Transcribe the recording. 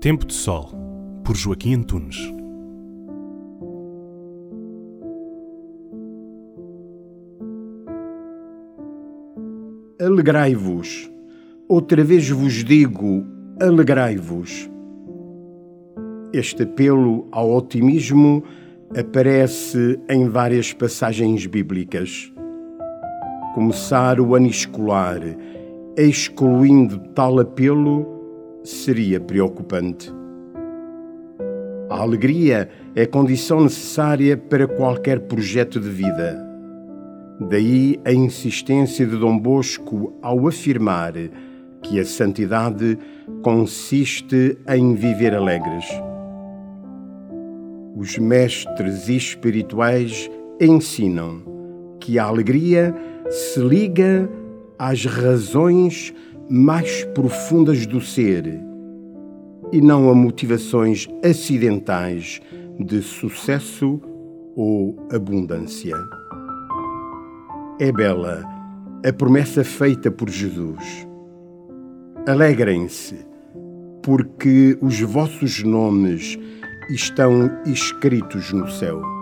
Tempo de Sol, por Joaquim Antunes. Alegrai-vos. Outra vez vos digo, alegrai-vos. Este apelo ao otimismo aparece em várias passagens bíblicas. Começar o ano escolar excluindo tal apelo seria preocupante. A alegria é condição necessária para qualquer projeto de vida. Daí a insistência de Dom Bosco ao afirmar que a santidade consiste em viver alegres. Os mestres espirituais ensinam que a alegria se liga às razões mais profundas do ser e não a motivações acidentais de sucesso ou abundância. É bela a promessa feita por Jesus. Alegrem-se, porque os vossos nomes estão escritos no céu.